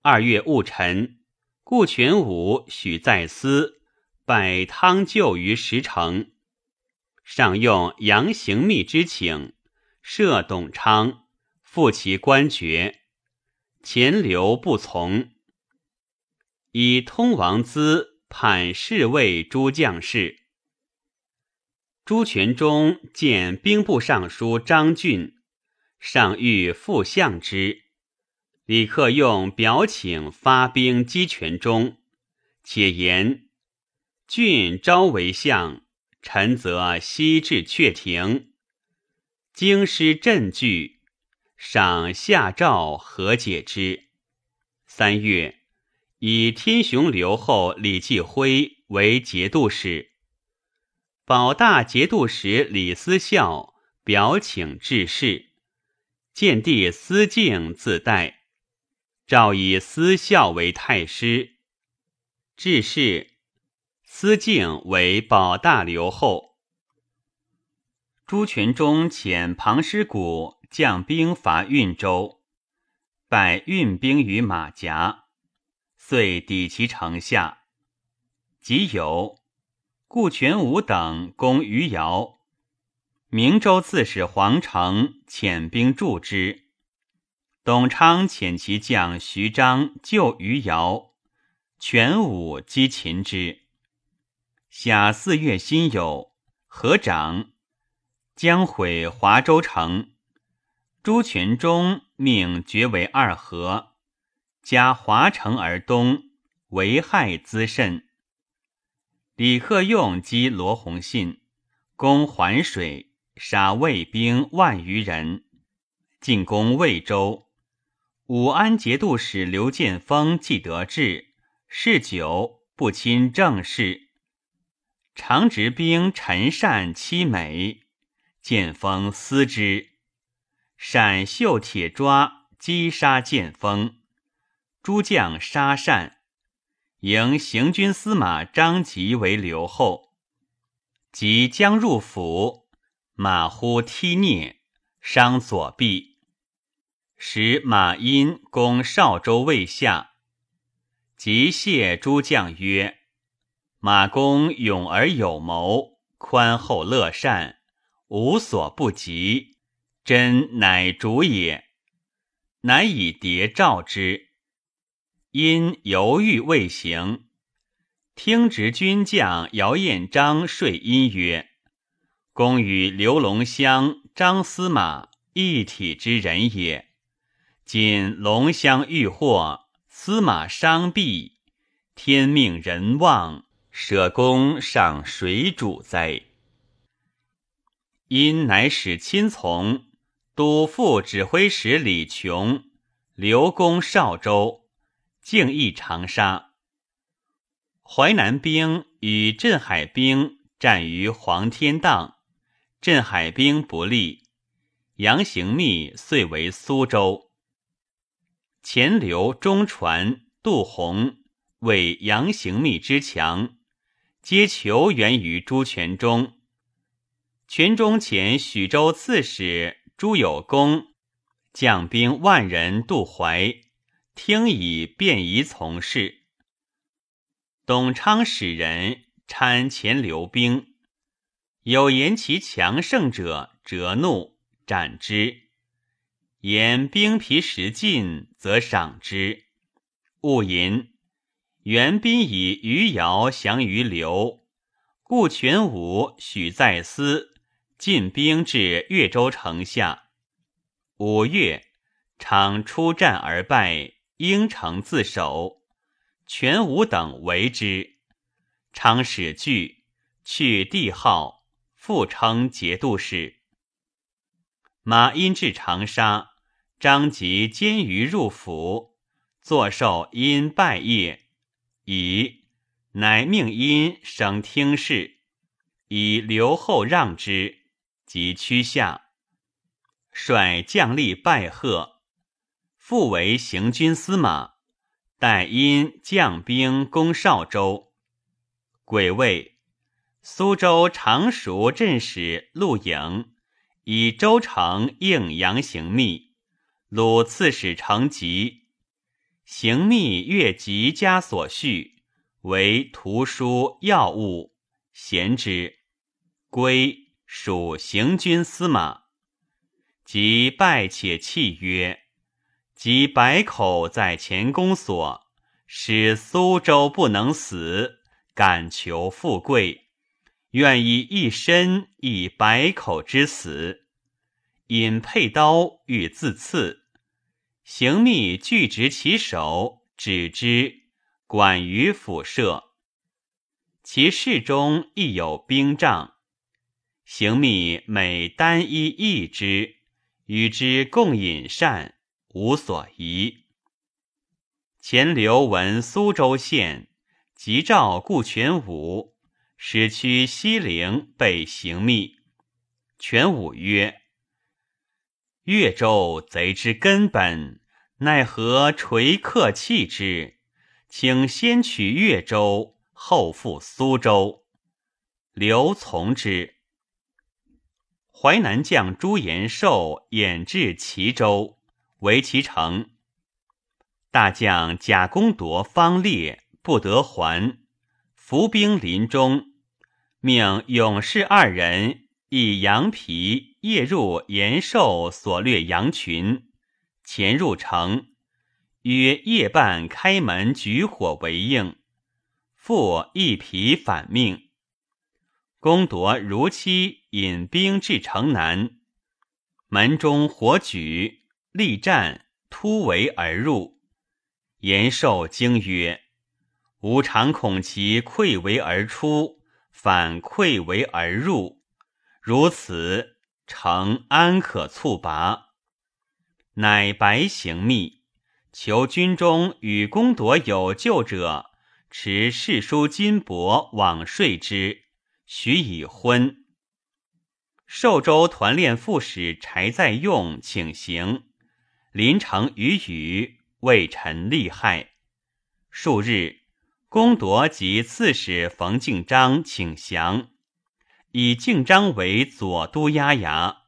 二月戊辰。顾全武、许在思拜汤就于石城，上用杨行密之请，赦董昌，复其官爵。钱刘不从，以通王资判侍卫诸将士。朱全忠见兵部尚书张俊，上欲复相之。李克用表请发兵击泉中，且言俊招为相，臣则西至阙庭，京师震惧，赏下诏和解之。三月，以天雄留后李继辉为节度使，保大节度使李思孝表请致仕，见帝思敬自代。诏以思孝为太师，致仕，思敬为保大留后。朱全忠遣庞师古将兵伐运州，败运兵于马甲，遂抵其城下。即有顾全武等攻余姚，明州刺史黄成遣兵助之。董昌遣其将徐章救余姚，全武击秦之。夏四月辛酉，合掌将毁华州城。朱全忠命爵为二河，加华城而东，为害滋甚。李克用击罗洪信，攻环水，杀魏兵万余人，进攻魏州。武安节度使刘建峰既得志，嗜酒不亲政事，常执兵陈善欺美，建锋思之，闪绣铁抓击杀建锋，诸将杀善，迎行军司马张吉为留后，即将入府，马忽踢蹑，伤左臂。使马殷攻邵州未下，即谢诸将曰：“马公勇而有谋，宽厚乐善，无所不及，真乃主也。”乃以牒召之。因犹豫未行，听执军将姚彦章说因曰：“公与刘龙乡张司马一体之人也。”今龙乡遇祸，司马伤臂，天命人亡，舍公尚谁主哉？因乃使亲从督副指挥使李琼留攻邵州，敬义长沙。淮南兵与镇海兵战于黄天荡，镇海兵不利，杨行密遂为苏州。钱刘、中传、杜洪为杨行密之强，皆求援于朱全忠。全忠遣许州刺史朱有功将兵万人渡淮，听以便宜从事。董昌使人参前刘兵，有言其强盛者，折怒斩之。言兵疲食尽，则赏之。勿淫。元宾以余姚降于刘，故全武许在思进兵至越州城下。五月，常出战而败，应城自守。全武等为之。昌使惧，去帝号，复称节度使。马殷至长沙。张吉监于入府，坐受因拜谒，以乃命因省听事，以留后让之，即趋下，率将吏拜贺，复为行军司马，待因将兵攻邵州。癸未，苏州常熟镇使陆颖以州城应杨行密。鲁刺史成疾，行密越吉家所序，为图书要物，贤之。归属行军司马，即拜且泣曰：“及百口在前公所，使苏州不能死，敢求富贵，愿以一身以百口之死。引佩刀欲自刺。”行密拒执其手，止之，管于府舍。其室中亦有兵帐。行密每单衣一之，与之共饮膳，无所疑。钱刘闻苏州县，急召顾全武，使驱西陵备行密。全武曰：“越州贼之根本。”奈何垂克弃之？请先取越州，后复苏州。刘从之。淮南将朱延寿掩至齐州，围其城。大将贾公铎方烈不得还，伏兵临中，命勇士二人以羊皮夜入延寿所掠羊群。潜入城，约夜半开门举火为应，复一匹反命。公夺如期引兵至城南，门中火举，力战突围而入。延寿惊曰：“吾常恐其溃围而出，反溃围而入，如此城安可猝拔？”乃白行密，求军中与公夺有救者，持世书金帛往说之，许以婚。寿州团练副使柴在用请行，临城与语，为臣利害。数日，公夺及刺史冯敬章请降，以敬章为左都押牙。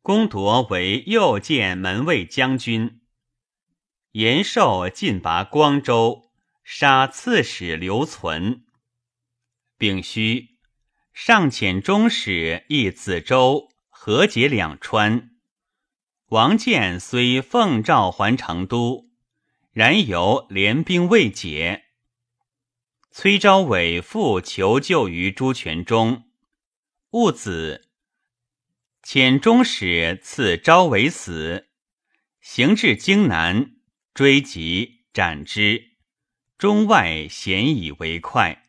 攻夺为右见门卫将军。延寿进拔光州，杀刺史刘存。丙戌，上遣中使诣子州，和解两川。王建虽奉诏还成都，然犹联兵未解。崔昭伟复求救于朱全忠，戊子。遣中使赐昭为死，行至京南，追及斩之。中外咸以为快。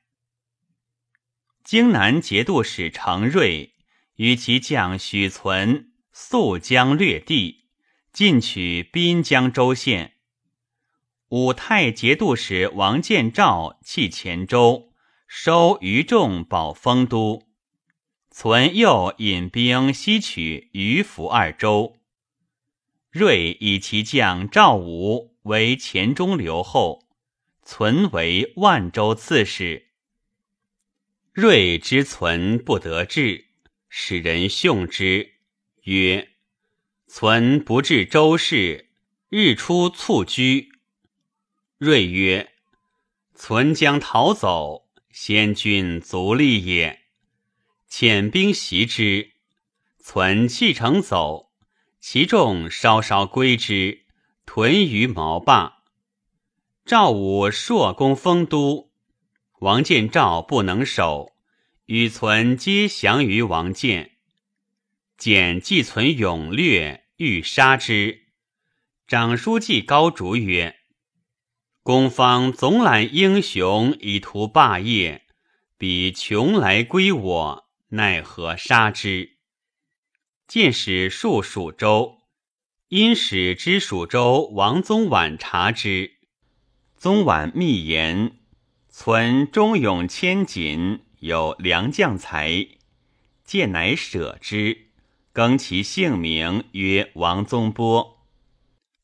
京南节度使程瑞与其将许存速将略地，进取滨江州县。武泰节度使王建照弃黔州，收余众保丰都。存又引兵西取于福二州，睿以其将赵武为黔中留后，存为万州刺史。睿之存不得志，使人训之，曰：“存不至周氏，日出蹴居。”睿曰：“存将逃走，先君足利也。”遣兵袭之，存弃城走，其众稍稍归之，屯于毛坝。赵武朔攻丰都，王建赵不能守，与存皆降于王建。简既存勇略，欲杀之。长书记高竹曰：“公方总揽英雄以图霸业，彼穷来归我。”奈何杀之？见使戍蜀州，因使知蜀州王宗婉察之。宗婉密言：存忠勇千谨，有良将才。见乃舍之，更其姓名曰王宗波。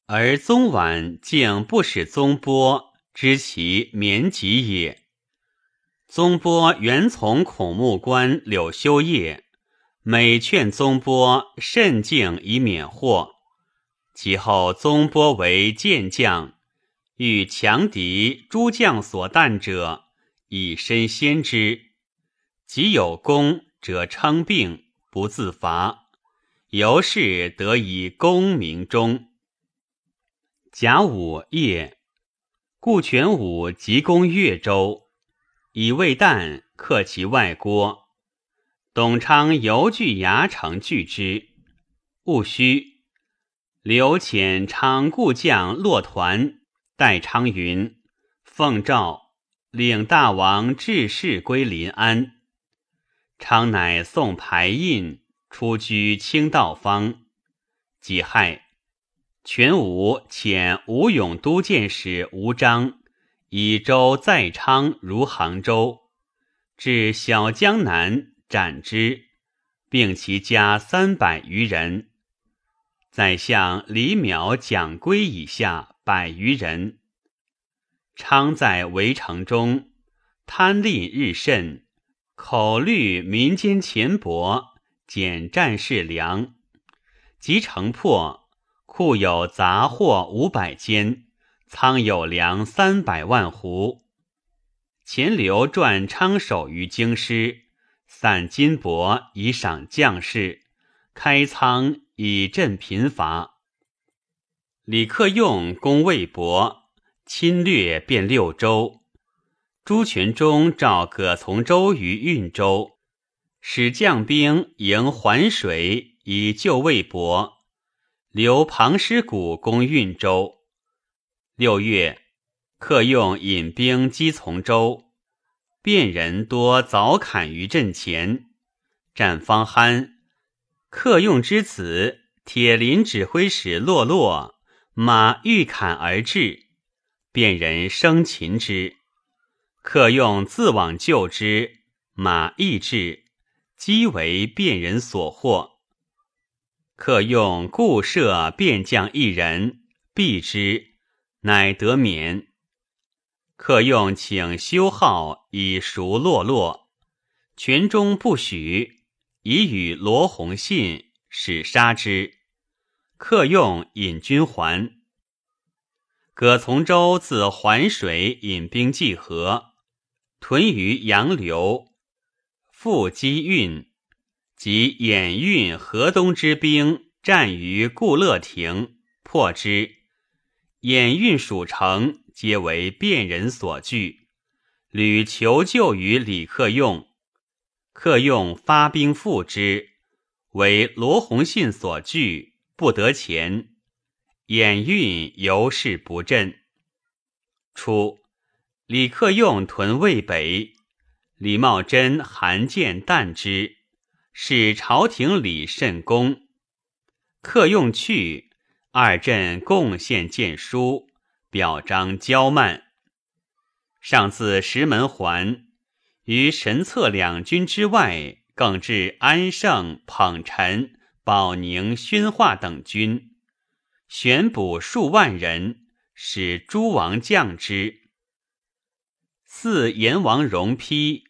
而宗婉竟不使宗波知其免疾也。宗波原从孔目官柳修业，每劝宗波慎敬以免祸。其后宗波为健将，欲强敌诸将所惮者，以身先之。即有功者称病，不自伐，由是得以功名终。甲午夜，顾全武急攻越州。以未旦克其外郭，董昌犹惧牙城拒之。戊戌，刘遣昌故将骆团代昌云，奉诏领大王致仕归临安。昌乃送牌印，出居清道方。己亥，全武遣吴永都监使吴章。以州在昌如杭州，至小江南斩之，并其家三百余人。宰相李邈、蒋圭以下百余人。昌在围城中，贪吝日甚，口虑民间钱帛，减战士粮。及城破，库有杂货五百间。仓有粮三百万斛，钱流传昌守于京师，散金帛以赏将士，开仓以赈贫乏。李克用攻魏博，侵略遍六州。朱全忠召葛从周于运州，使将兵迎环水以救魏博。留庞师古攻运州。六月，客用引兵击从州，便人多早砍于阵前，战方酣。客用之子铁林指挥使洛洛马欲砍而至，便人生擒之。客用自往救之，马亦至，击为便人所获。客用故设便将一人，避之。乃得免。客用请修号以赎落落，权中不许，以与罗弘信使杀之。客用引军还。葛从周自环水引兵济河，屯于杨柳，复击运，及掩运河东之兵战于固乐亭，破之。掩运属城，皆为便人所据，屡求救于李克用。克用发兵复之，为罗洪信所据，不得前。掩运由是不振。初，李克用屯渭北，李茂贞、韩建惮之，使朝廷礼甚恭。客用去，二镇共献荐书，表彰骄慢。上自石门还。于神策两军之外，更至安胜、捧陈、保宁、宣化等军，选补数万人，使诸王将之。四阎王荣丕，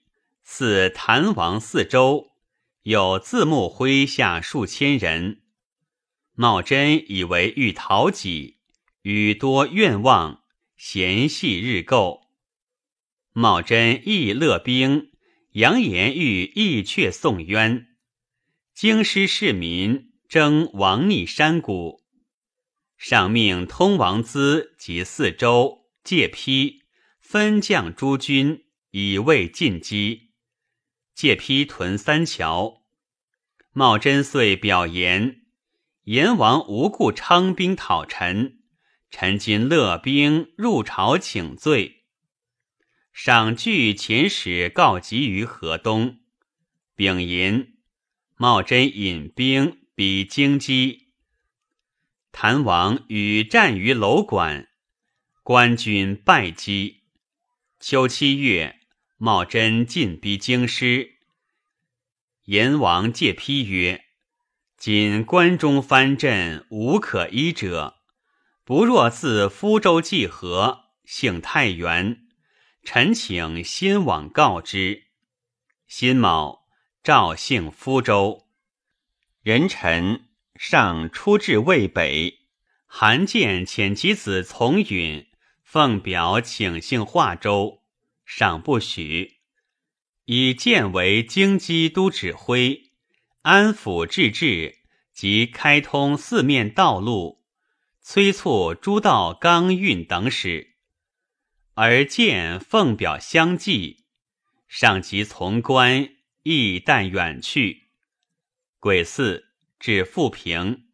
四谭王四周，有字幕麾下数千人。茂贞以为欲讨己，与多愿望，嫌隙日垢。茂贞亦乐兵，扬言欲义阙送冤。京师市民争王逆山谷，上命通王资及四州借批分将诸军，以卫进击。借批屯三桥。茂贞遂表言：阎王无故昌兵讨臣，臣今乐兵入朝请罪。赏据遣使告急于河东，丙寅，茂贞引兵比京畿。谭王与战于楼馆，官军败击。秋七月，茂贞进逼京师。阎王借批曰：“今关中藩镇无可依者，不若自福州济河，幸太原。”臣请新往告之。辛卯，赵姓福州。人臣上出至渭北，韩建遣其子从允奉表请幸化州，赏不许。以建为京畿都指挥，安抚治治及开通四面道路，催促诸道刚运等使。而见奉表相继，上即从官，亦但远去。癸巳，至富平，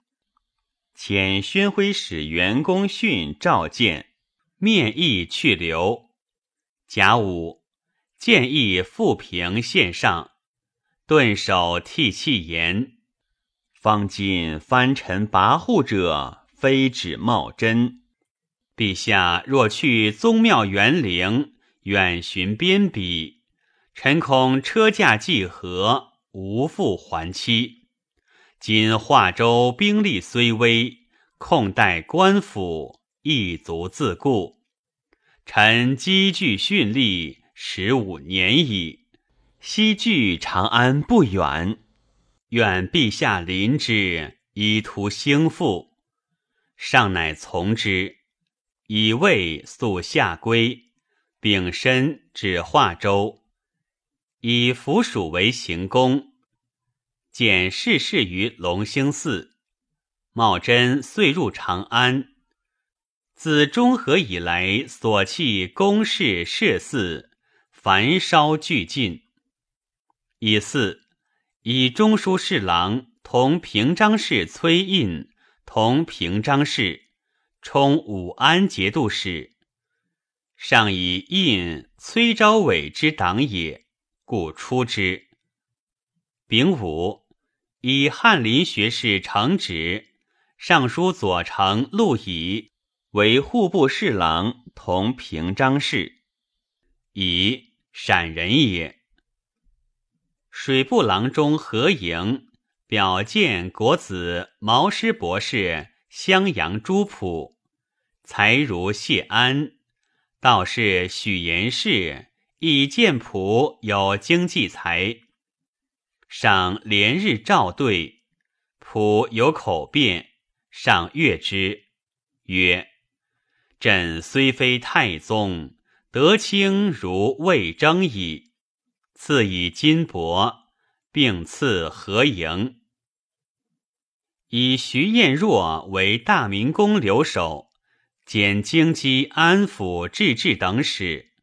遣宣徽使袁公训召见，面议去留。甲午，建议复平献上，顿首涕泣言：“方今藩臣跋扈者，非止茂贞。”陛下若去宗庙园陵，远寻边鄙，臣恐车驾济河，无复还期。今华州兵力虽微，控待官府，亦足自固。臣积聚训力十五年矣，西距长安不远，愿陛下临之，以图兴复。上乃从之。以卫速下归，丙申指化州，以府属为行宫。简逝世于隆兴寺。茂贞遂入长安。自中和以来，所弃宫室社寺，焚烧俱尽。以四以中书侍郎同平章事崔胤同平章事。充武安节度使，上以印崔昭伟之党也，故出之。丙午，以翰林学士承旨，尚书左丞陆乙为户部侍郎，同平章事。乙，陕人也。水部郎中何营表见国子毛师博士襄阳朱仆。才如谢安，道士许延氏亦见仆有经济才，上连日召对，仆有口辩，上阅之，曰：“朕虽非太宗，德清如魏征矣。赐以金帛，并赐何营。以徐彦若为大明宫留守，兼京畿安抚制置等使。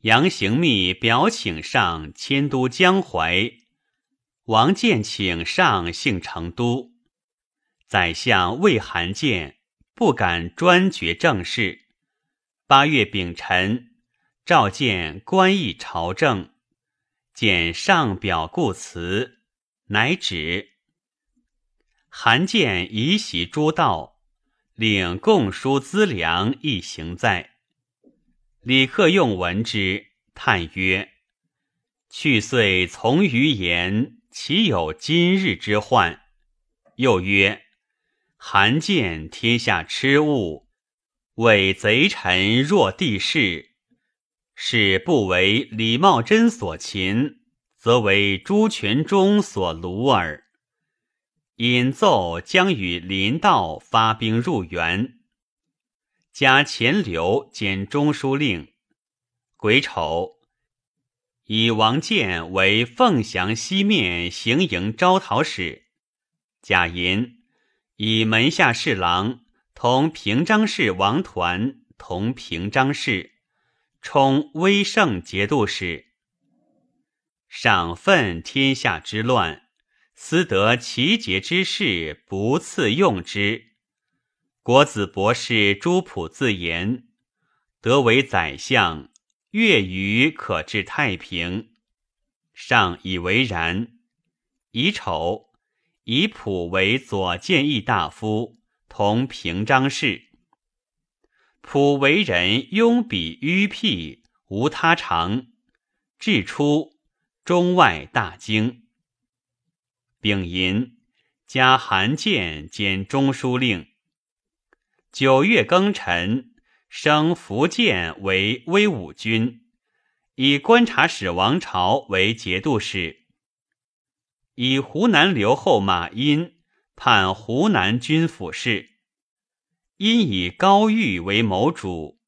杨行密表请上迁都江淮，王建请上幸成都。宰相魏韩建不敢专决政事。八月丙辰，召见官议朝政，见上表故辞，乃止。韩建移袭诸道，领贡书资粮一行在。李克用闻之，叹曰：“去岁从余言，岂有今日之患？”又曰：“韩建天下痴物，为贼臣若帝室，是不为李茂贞所擒，则为朱全忠所虏耳。”引奏将与林道发兵入援，加钱镠兼中书令。癸丑，以王建为凤翔西面行营招讨使。贾银以门下侍郎同平章事王团同平章事，充威胜节度使。赏愤天下之乱。思得奇节之事，不赐用之。国子博士朱普自言：“得为宰相，月余可治太平。”上以为然。乙丑，以普为左谏议大夫，同平章事。普为人庸鄙迂僻，无他长。至初，中外大惊。丙寅，加韩建兼中书令。九月庚辰，升福建为威武军，以观察使王朝为节度使。以湖南留后马殷判湖南军府事。因以高玉为谋主，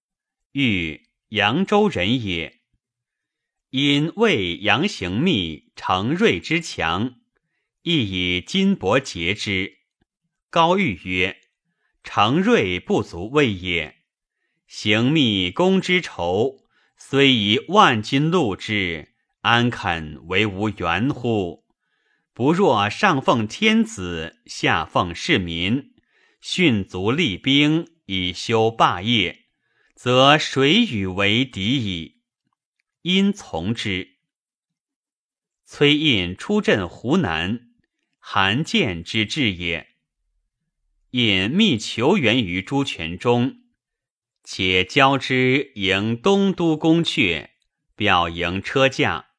玉扬州人也。因为杨行密、程瑞之强。亦以金帛结之。高玉曰：“成瑞不足畏也。行密公之仇，虽以万金禄之，安肯为无缘乎？不若上奉天子，下奉市民，训卒立兵，以修霸业，则谁与为敌矣？”因从之。崔胤出镇湖南。韩建之志也。隐密求援于朱全忠，且交之迎东都宫阙，表迎车驾。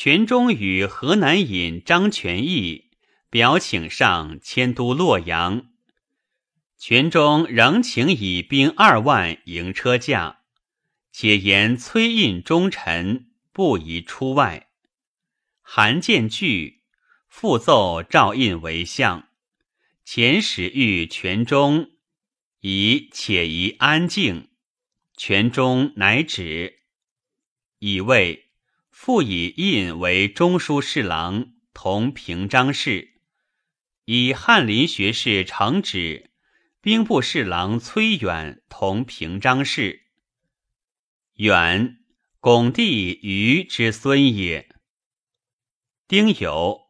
全忠与河南尹张全义表请上迁都洛阳，全忠仍请以兵二万迎车驾，且言崔胤忠臣，不宜出外。韩建惧。复奏赵胤为相，遣使谕全忠，以且宜安静。全忠乃止。以谓复以印为中书侍郎，同平章事。以翰林学士承旨，兵部侍郎崔远同平章事。远，巩帝余之孙也。丁酉。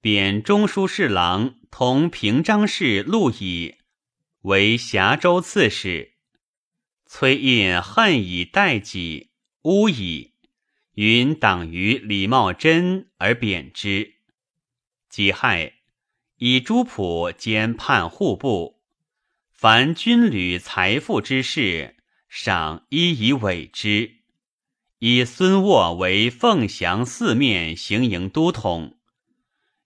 贬中书侍郎同平章事陆乙为峡州刺史。崔胤恨以待己，诬以云党于李茂贞而贬之。己亥，以朱普兼判户部，凡军旅财富之事，赏一以委之。以孙沃为凤翔四面行营都统。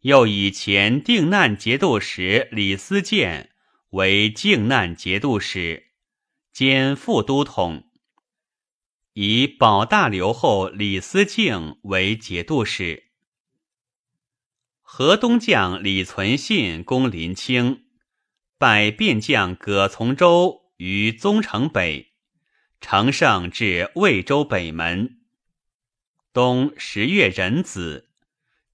又以前定难节度使李思建为靖难节度使，兼副都统；以保大留后李思敬为节度使。河东将李存信攻临清，败便将葛从周于宗城北，乘胜至魏州北门。冬十月壬子，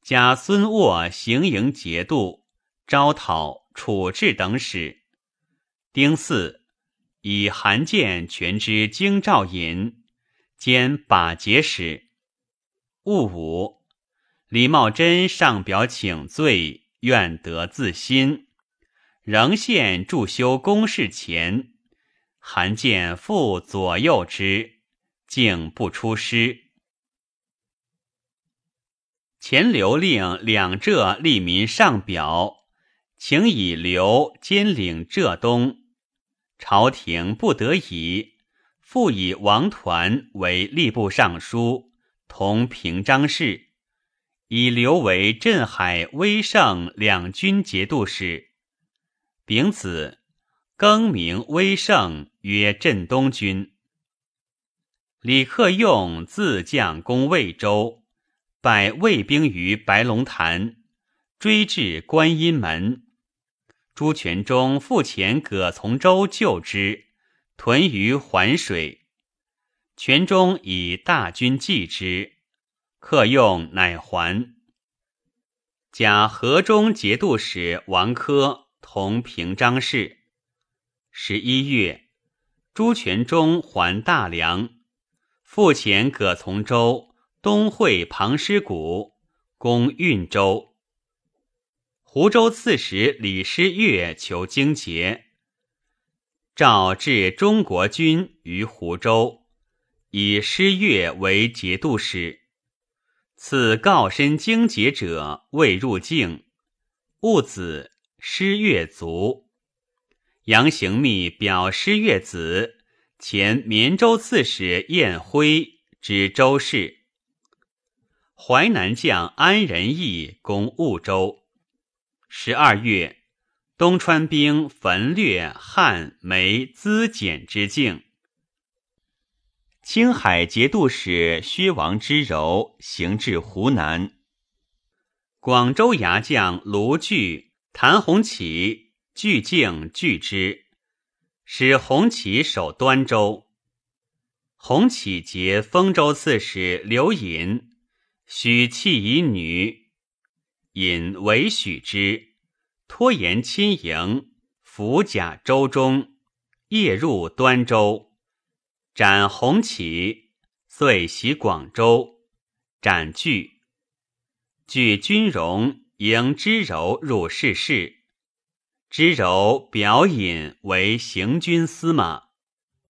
加孙沃行营节度、招讨、处置等使。丁巳，以韩建全之京兆尹，兼把节使。戊午，李茂贞上表请罪，愿得自新，仍献驻修公事前。韩建复左右之，竟不出师。前刘令两浙利民上表，请以刘兼领浙东。朝廷不得已，复以王团为吏部尚书，同平章事，以刘为镇海、威胜两军节度使。丙子，更名威胜曰镇东军。李克用自将攻魏州，败魏兵于白龙潭，追至观音门。朱全忠复遣葛从周救之，屯于环水。全忠以大军济之，克用乃还。假河中节度使王珂同平章事。十一月，朱全忠还大梁，复遣葛从周东会庞师谷，攻运州。湖州刺史李师岳求荆节，诏至中国军于湖州，以师乐为节度使。此告申荆节者未入境。戊子，师岳卒。杨行密表师岳子，前绵州刺史晏辉之州事。淮南将安仁义攻婺州。十二月，东川兵焚掠汉梅资简之境。青海节度使薛王之柔行至湖南。广州牙将卢据、谭弘启拒境拒之，使弘启守端州。弘启结丰州刺史刘隐，许弃以女。引为许之，拖延亲迎，伏甲州中，夜入端州，斩红旗，遂袭广州，斩据，据军容迎知柔入世事，知柔表引为行军司马。